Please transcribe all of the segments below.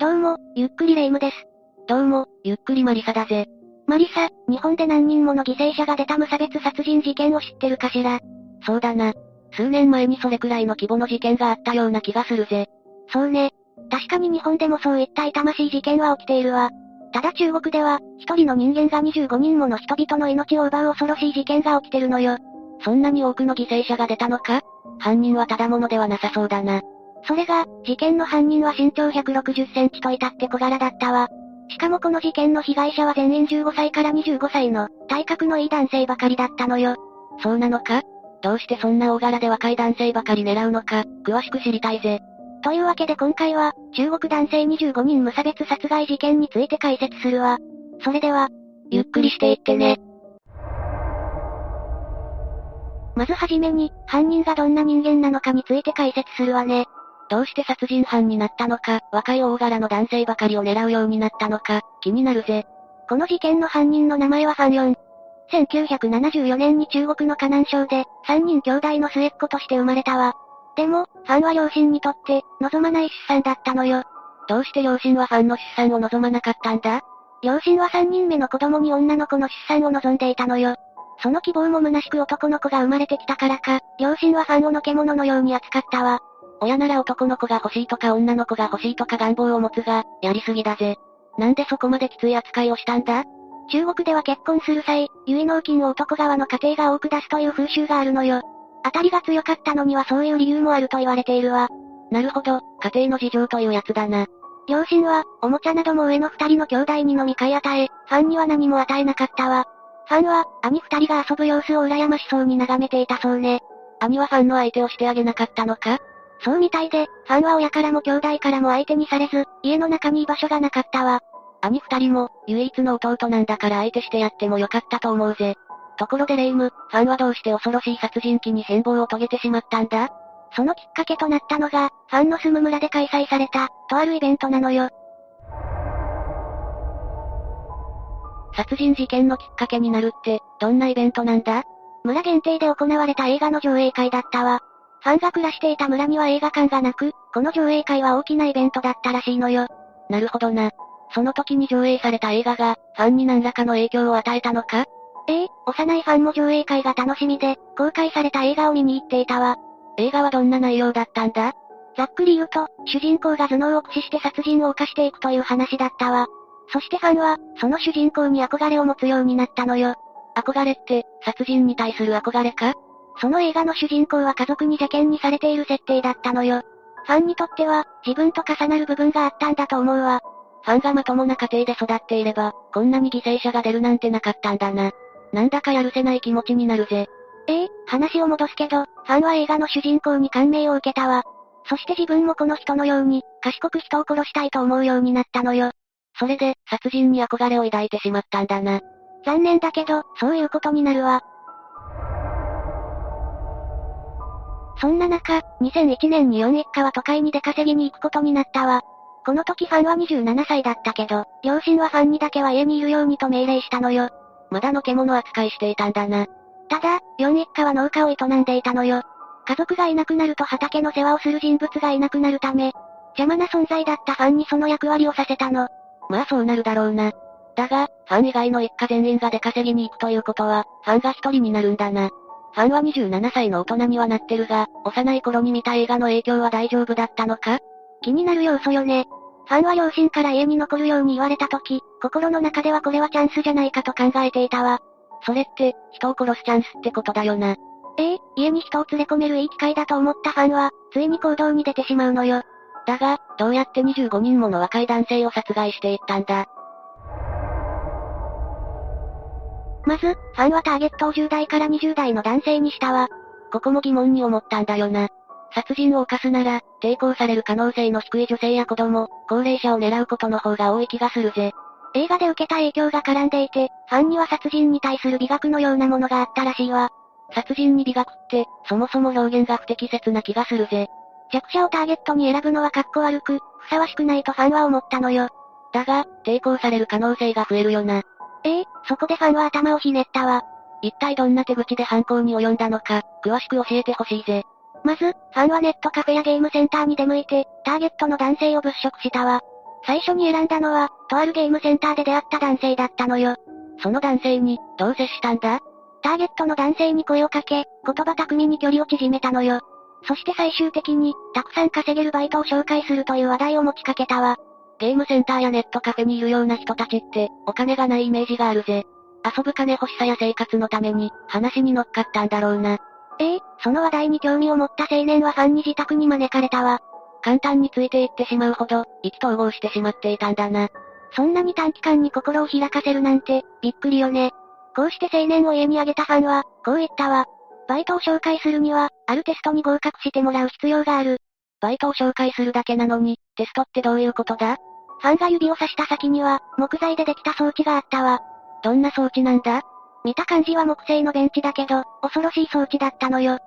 どうも、ゆっくりレ夢ムです。どうも、ゆっくりマリサだぜ。マリサ、日本で何人もの犠牲者が出た無差別殺人事件を知ってるかしらそうだな。数年前にそれくらいの規模の事件があったような気がするぜ。そうね。確かに日本でもそういった痛ましい事件は起きているわ。ただ中国では、一人の人間が25人もの人々の命を奪う恐ろしい事件が起きてるのよ。そんなに多くの犠牲者が出たのか？犯人はただ者ではなさそうだな。それが、事件の犯人は身長160センチと至って小柄だったわ。しかもこの事件の被害者は全員15歳から25歳の、体格のいい男性ばかりだったのよ。そうなのか？どうしてそんな大柄で若い男性ばかり狙うのか、詳しく知りたいぜ。というわけで今回は、中国男性25人無差別殺害事件について解説するわ。それでは、ゆっくりしていってね。まずはじめに、犯人がどんな人間なのかについて解説するわね。どうして殺人犯になったのか、若い大柄の男性ばかりを狙うようになったのか、気になるぜ。この事件の犯人の名前はファンヨン。1974年に中国の河南省で、3人兄弟の末っ子として生まれたわ。でも、ファンは両親にとって、望まない出産だったのよ。どうして両親はファンの出産を望まなかったんだ？両親は3人目の子供に女の子の出産を望んでいたのよ。その希望も虚しく男の子が生まれてきたからか、両親はファンをのけ者のように扱ったわ。親なら男の子が欲しいとか女の子が欲しいとか願望を持つが、やりすぎだぜ。なんでそこまできつい扱いをしたんだ？中国では結婚する際、結納金を男側の家庭が多く出すという風習があるのよ。当たりが強かったのにはそういう理由もあると言われているわ。なるほど、家庭の事情というやつだな。両親は、おもちゃなども上の二人の兄弟にのみ買い与え、ファンには何も与えなかったわ。ファンは、兄二人が遊ぶ様子を羨ましそうに眺めていたそうね。兄はファンの相手をしてあげなかったのか？そうみたいで、ファンは親からも兄弟からも相手にされず、家の中に居場所がなかったわ。兄二人も、唯一の弟なんだから相手してやってもよかったと思うぜ。ところでレイム、ファンはどうして恐ろしい殺人鬼に変貌を遂げてしまったんだ？そのきっかけとなったのが、ファンの住む村で開催された、とあるイベントなのよ。殺人事件のきっかけになるって、どんなイベントなんだ？村限定で行われた映画の上映会だったわ。ファンが暮らしていた村には映画館がなく、この上映会は大きなイベントだったらしいのよ。なるほどな。その時に上映された映画が、ファンに何らかの影響を与えたのか？ええ、幼いファンも上映会が楽しみで、公開された映画を見に行っていたわ。映画はどんな内容だったんだ？ざっくり言うと、主人公が頭脳を駆使して殺人を犯していくという話だったわ。そしてファンは、その主人公に憧れを持つようになったのよ。憧れって、殺人に対する憧れか？その映画の主人公は家族に邪険にされている設定だったのよ。ファンにとっては、自分と重なる部分があったんだと思うわ。ファンがまともな家庭で育っていれば、こんなに犠牲者が出るなんてなかったんだな。なんだかやるせない気持ちになるぜ。ええ話を戻すけど、ファンは映画の主人公に感銘を受けたわ。そして自分もこの人のように、賢く人を殺したいと思うようになったのよ。それで、殺人に憧れを抱いてしまったんだな。残念だけど、そういうことになるわ。そんな中、2001年に4一家は都会に出稼ぎに行くことになったわ。この時ファンは27歳だったけど、両親はファンにだけは家にいるようにと命令したのよ。まだの獣扱いしていたんだな。ただ、4一家は農家を営んでいたのよ。家族がいなくなると畑の世話をする人物がいなくなるため、邪魔な存在だったファンにその役割をさせたの。まあそうなるだろうな。だが、ファン以外の一家全員が出稼ぎに行くということは、ファンが一人になるんだな。ファンは27歳の大人にはなってるが、幼い頃に見た映画の影響は大丈夫だったのか？気になる要素よね。ファンは両親から家に残るように言われた時、心の中ではこれはチャンスじゃないかと考えていたわ。それって、人を殺すチャンスってことだよな。ええ、家に人を連れ込めるいい機会だと思ったファンは、ついに行動に出てしまうのよ。だが、どうやって25人もの若い男性を殺害していったんだ？まず、ファンはターゲットを10代から20代の男性にしたわ。ここも疑問に思ったんだよな。殺人を犯すなら、抵抗される可能性の低い女性や子供、高齢者を狙うことの方が多い気がするぜ。映画で受けた影響が絡んでいて、ファンには殺人に対する美学のようなものがあったらしいわ。殺人に美学って、そもそも表現が不適切な気がするぜ。弱者をターゲットに選ぶのは格好悪く、ふさわしくないとファンは思ったのよ。だが、抵抗される可能性が増えるよな。ええそこでファンは頭をひねったわ。一体どんな手口で犯行に及んだのか、詳しく教えてほしいぜ。まず、ファンはネットカフェやゲームセンターに出向いて、ターゲットの男性を物色したわ。最初に選んだのは、とあるゲームセンターで出会った男性だったのよ。その男性に、どう接したんだ？ターゲットの男性に声をかけ、言葉巧みに距離を縮めたのよ。そして最終的に、たくさん稼げるバイトを紹介するという話題を持ちかけたわ。ゲームセンターやネットカフェにいるような人たちって、お金がないイメージがあるぜ。遊ぶ金欲しさや生活のために、話に乗っかったんだろうな。ええその話題に興味を持った青年はファンに自宅に招かれたわ。簡単についていってしまうほど、意気投合してしまっていたんだな。そんなに短期間に心を開かせるなんて、びっくりよね。こうして青年を家にあげたファンは、こう言ったわ。バイトを紹介するには、あるテストに合格してもらう必要がある。バイトを紹介するだけなのに、テストってどういうことだ？ファンが指を刺した先には、木材でできた装置があったわ。どんな装置なんだ？見た感じは木製のベンチだけど、恐ろしい装置だったのよ。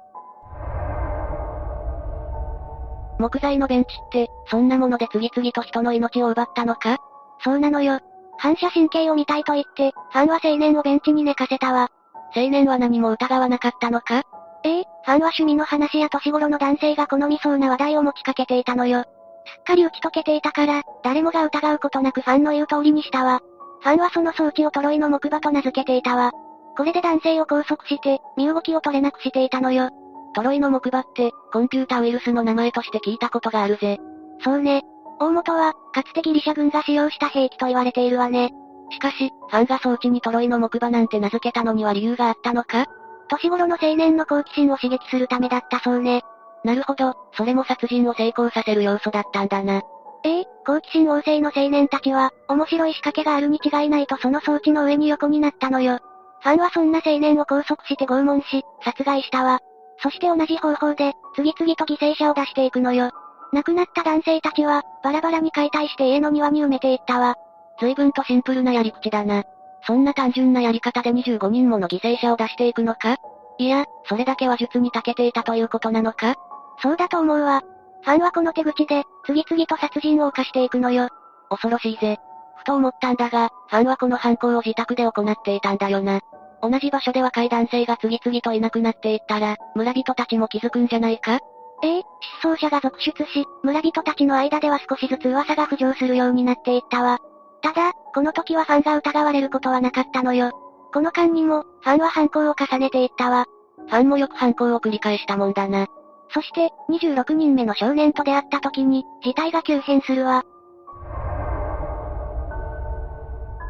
木材のベンチって、そんなもので次々と人の命を奪ったのか？そうなのよ。反射神経を見たいと言って、ファンは青年をベンチに寝かせたわ。青年は何も疑わなかったのか？ええ、ファンは趣味の話や年頃の男性が好みそうな話題を持ちかけていたのよ。すっかり打ち解けていたから、誰もが疑うことなくファンの言う通りにしたわ。ファンはその装置をトロイの木馬と名付けていたわ。これで男性を拘束して、身動きを取れなくしていたのよ。トロイの木馬って、コンピュータウイルスの名前として聞いたことがあるぜ。そうね。大元は、かつてギリシャ軍が使用した兵器と言われているわね。しかし、ファンが装置にトロイの木馬なんて名付けたのには理由があったのか？年頃の青年の好奇心を刺激するためだったそうね。なるほど、それも殺人を成功させる要素だったんだな。ええ好奇心旺盛の青年たちは、面白い仕掛けがあるに違いないとその装置の上に横になったのよ。ファンはそんな青年を拘束して拷問し、殺害したわ。そして同じ方法で、次々と犠牲者を出していくのよ。亡くなった男性たちは、バラバラに解体して家の庭に埋めていったわ。随分とシンプルなやり口だな。そんな単純なやり方で25人もの犠牲者を出していくのか？いや、それだけは術に長けていたということなのか？そうだと思うわ。ファンはこの手口で、次々と殺人を犯していくのよ。恐ろしいぜ。ふと思ったんだが、ファンはこの犯行を自宅で行っていたんだよな。同じ場所で若い男性が次々といなくなっていったら、村人たちも気づくんじゃないか？ええ、失踪者が続出し、村人たちの間では少しずつ噂が浮上するようになっていったわ。ただ、この時はファンが疑われることはなかったのよ。この間にも、ファンは犯行を重ねていったわ。ファンもよく犯行を繰り返したもんだな。そして、26人目の少年と出会った時に、事態が急変するわ。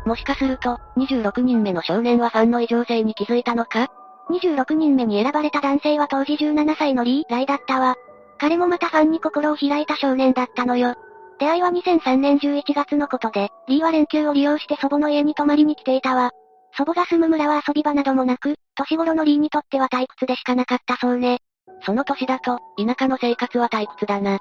もしかすると、26人目の少年はファンの異常性に気づいたのか ?26 人目に選ばれた男性は当時17歳のリー・ライだったわ。彼もまたファンに心を開いた少年だったのよ。出会いは2003年11月のことで、リーは連休を利用して祖母の家に泊まりに来ていたわ。祖母が住む村は遊び場などもなく、年頃のリーにとっては退屈でしかなかったそうね。その年だと、田舎の生活は退屈だな。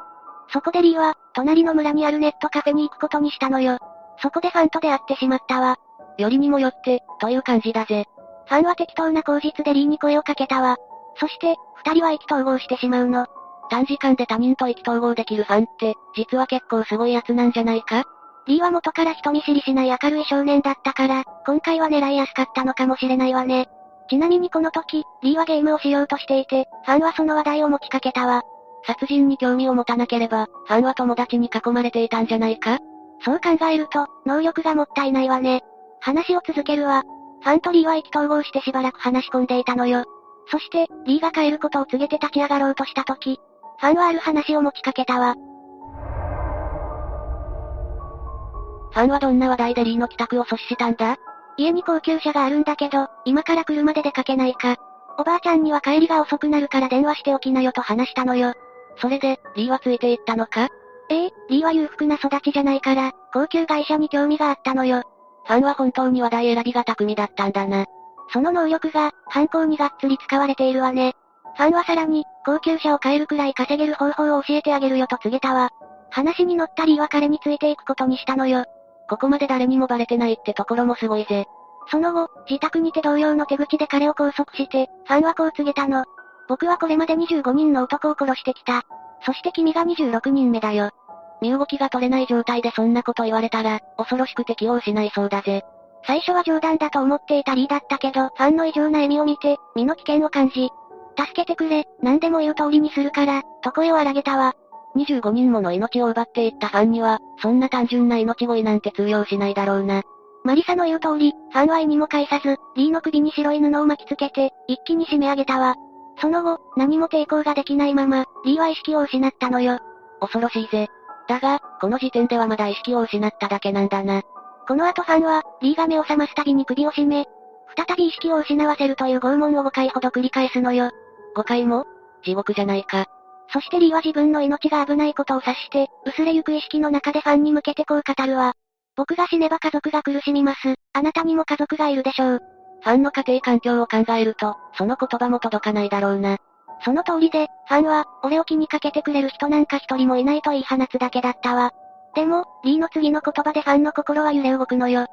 そこでリーは、隣の村にあるネットカフェに行くことにしたのよ。そこでファンと出会ってしまったわ。よりにもよって、という感じだぜ。ファンは適当な口実でリーに声をかけたわ。そして、二人は意気投合してしまうの。短時間で他人と意気投合できるファンって、実は結構すごいやつなんじゃないか？リーは元から人見知りしない明るい少年だったから、今回は狙いやすかったのかもしれないわね。ちなみにこの時、リーはゲームをしようとしていて、ファンはその話題を持ちかけたわ。殺人に興味を持たなければ、ファンは友達に囲まれていたんじゃないか？そう考えると、能力がもったいないわね。話を続けるわ。ファンとリーは意気投合してしばらく話し込んでいたのよ。そして、リーが帰ることを告げて立ち上がろうとした時、ファンはある話を持ちかけたわ。ファンはどんな話題でリーの帰宅を阻止したんだ？家に高級車があるんだけど、今から車で出かけないか。おばあちゃんには帰りが遅くなるから電話しておきなよと話したのよ。それで、リーはついていったのか？ええ、リーは裕福な育ちじゃないから、高級会社に興味があったのよ。ファンは本当に話題選びが巧みだったんだな。その能力が、犯行にがっつり使われているわね。ファンはさらに、高級車を買えるくらい稼げる方法を教えてあげるよと告げたわ。話に乗ったリーは彼についていくことにしたのよ。ここまで誰にもバレてないってところもすごいぜ。その後、自宅にて同様の手口で彼を拘束して、ファンはこう告げたの。僕はこれまで25人の男を殺してきた。そして君が26人目だよ。身動きが取れない状態でそんなこと言われたら、恐ろしく適応しないそうだぜ。最初は冗談だと思っていたリーだったけど、ファンの異常な笑みを見て、身の危険を感じ、助けてくれ、何でも言う通りにするから、と声を荒げたわ。25人もの命を奪っていったファンには、そんな単純な命乞いなんて通用しないだろうな。マリサの言う通り、ファンは意にも介さず、リーの首に白い布を巻きつけて、一気に締め上げたわ。その後、何も抵抗ができないまま、リーは意識を失ったのよ。恐ろしいぜ。だが、この時点ではまだ意識を失っただけなんだな。この後ファンは、リーが目を覚ますたびに首を絞め、再び意識を失わせるという拷問を5回ほど繰り返すのよ。5回も？地獄じゃないか。そしてリーは自分の命が危ないことを察して、薄れゆく意識の中でファンに向けてこう語るわ。僕が死ねば家族が苦しみます。あなたにも家族がいるでしょう。ファンの家庭環境を考えると、その言葉も届かないだろうな。その通りで、ファンは、俺を気にかけてくれる人なんか一人もいないと言い放つだけだったわ。でも、リーの次の言葉でファンの心は揺れ動くのよ。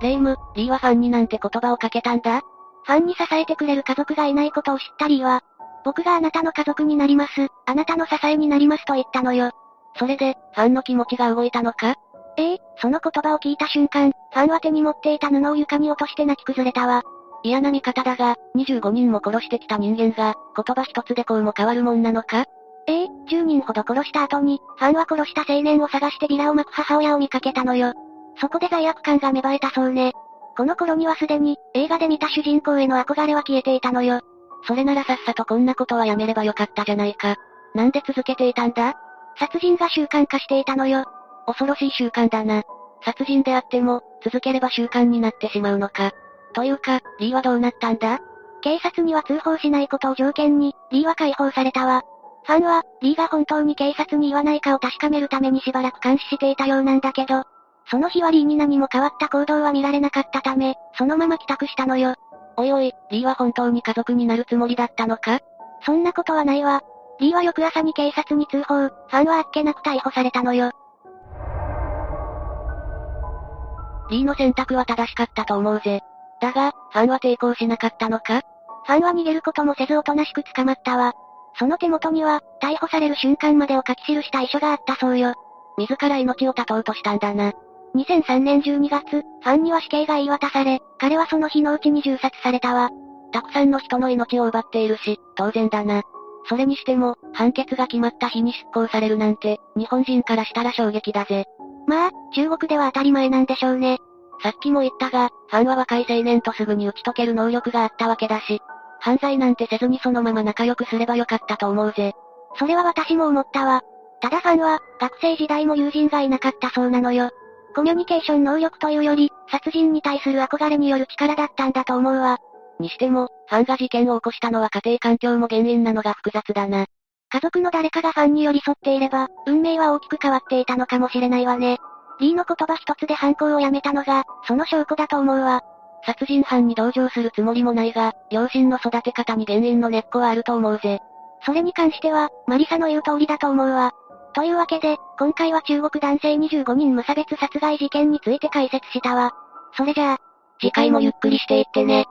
レイム、リーはファンになんて言葉をかけたんだ？ファンに支えてくれる家族がいないことを知ったリーは、僕があなたの家族になります、あなたの支えになりますと言ったのよ。それで、ファンの気持ちが動いたのか？ええその言葉を聞いた瞬間、ファンは手に持っていた布を床に落として泣き崩れたわ。嫌な見方だが、25人も殺してきた人間が、言葉一つでこうも変わるもんなのか？ええ10人ほど殺した後に、ファンは殺した青年を探してビラを巻く母親を見かけたのよ。そこで罪悪感が芽生えたそうね。この頃にはすでに、映画で見た主人公への憧れは消えていたのよ。それならさっさとこんなことはやめればよかったじゃないか。なんで続けていたんだ？殺人が習慣化していたのよ。恐ろしい習慣だな。殺人であっても、続ければ習慣になってしまうのか。というか、リーはどうなったんだ？警察には通報しないことを条件に、リーは解放されたわ。ファンは、リーが本当に警察に言わないかを確かめるためにしばらく監視していたようなんだけど、その日はリーに何も変わった行動は見られなかったため、そのまま帰宅したのよ。おいおい、リーは本当に家族になるつもりだったのか？そんなことはないわ。リーは翌朝に警察に通報、ファンはあっけなく逮捕されたのよ。リーの選択は正しかったと思うぜ。だが、ファンは抵抗しなかったのか？ファンは逃げることもせずおとなしく捕まったわ。その手元には、逮捕される瞬間までを書き記した遺書があったそうよ。自ら命を絶とうとしたんだな。2003年12月、ファンには死刑が言い渡され、彼はその日のうちに銃殺されたわ。たくさんの人の命を奪っているし、当然だな。それにしても、判決が決まった日に執行されるなんて、日本人からしたら衝撃だぜ。まあ、中国では当たり前なんでしょうね。さっきも言ったが、ファンは若い青年とすぐに打ち解ける能力があったわけだし、犯罪なんてせずにそのまま仲良くすればよかったと思うぜ。それは私も思ったわ。ただファンは、学生時代も友人がいなかったそうなのよ。コミュニケーション能力というより、殺人に対する憧れによる力だったんだと思うわ。にしても、ファンが事件を起こしたのは家庭環境も原因なのが複雑だな。家族の誰かがファンに寄り添っていれば、運命は大きく変わっていたのかもしれないわね。リーの言葉一つで犯行をやめたのが、その証拠だと思うわ。殺人犯に同情するつもりもないが、両親の育て方に原因の根っこはあると思うぜ。それに関しては、マリサの言う通りだと思うわ。というわけで、今回は中国男性25人無差別殺害事件について解説したわ。それじゃあ、次回もゆっくりしていってね。